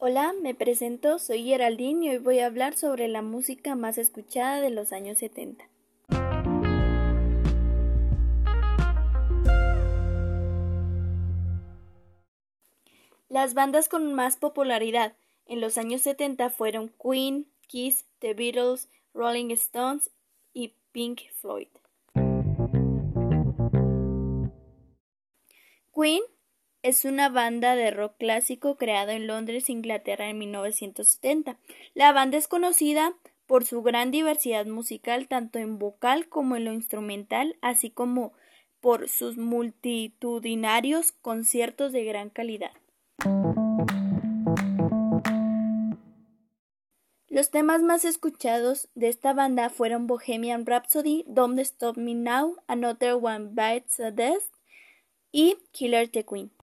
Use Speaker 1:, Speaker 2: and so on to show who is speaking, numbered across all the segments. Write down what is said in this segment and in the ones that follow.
Speaker 1: Hola, me presento, soy Geraldine y hoy voy a hablar sobre la música más escuchada de los años 70. Las bandas con más popularidad en los años 70 fueron Queen, Kiss, The Beatles, Rolling Stones y Pink Floyd. Queen es una banda de rock clásico creada en Londres, Inglaterra en 1970. La banda es conocida por su gran diversidad musical tanto en vocal como en lo instrumental, así como por sus multitudinarios conciertos de gran calidad. Los temas más escuchados de esta banda fueron Bohemian Rhapsody, Don't Stop Me Now, Another One Bites the Dust y Killer the Queen.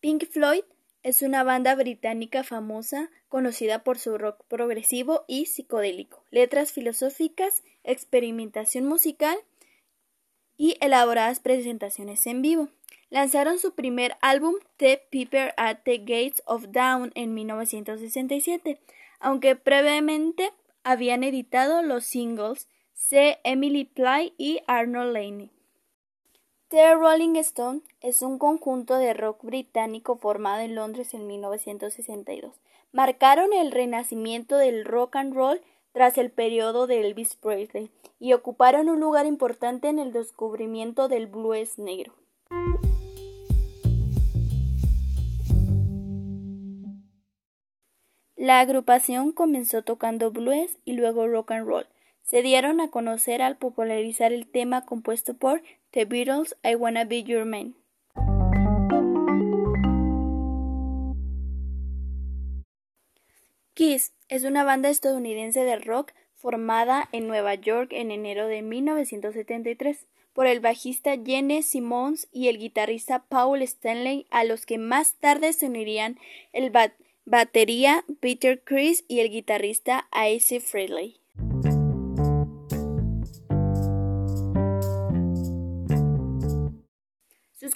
Speaker 1: Pink Floyd es una banda británica famosa conocida por su rock progresivo y psicodélico, letras filosóficas, experimentación musical y elaboradas presentaciones en vivo. Lanzaron su primer álbum The Piper at the Gates of Dawn en 1967, aunque previamente habían editado los singles C. Emily Ply y Arnold Laney. The Rolling Stone es un conjunto de rock británico formado en Londres en 1962. Marcaron el renacimiento del rock and roll tras el periodo de Elvis Presley y ocuparon un lugar importante en el descubrimiento del blues negro. La agrupación comenzó tocando blues y luego rock and roll. Se dieron a conocer al popularizar el tema compuesto por The Beatles I Wanna Be Your Man. Kiss es una banda estadounidense de rock formada en Nueva York en enero de 1973 por el bajista Gene Simmons y el guitarrista Paul Stanley, a los que más tarde se unirían el batería Peter Criss y el guitarrista Ace Frehley.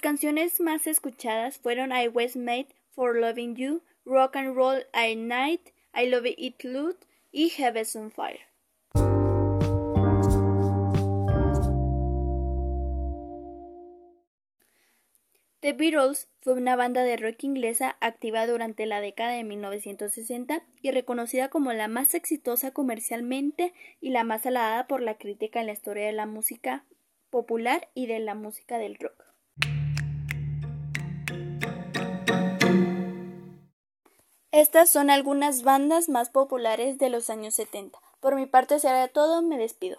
Speaker 1: Canciones más escuchadas fueron I Was Made for Loving You, Rock and Roll at Night, I Love It Loud y Heaven's on Fire. The Beatles fue una banda de rock inglesa activa durante la década de 1960 y reconocida como la más exitosa comercialmente y la más alabada por la crítica en la historia de la música popular y de la música del rock. Estas son algunas bandas más populares de los años 70. Por mi parte será todo, me despido.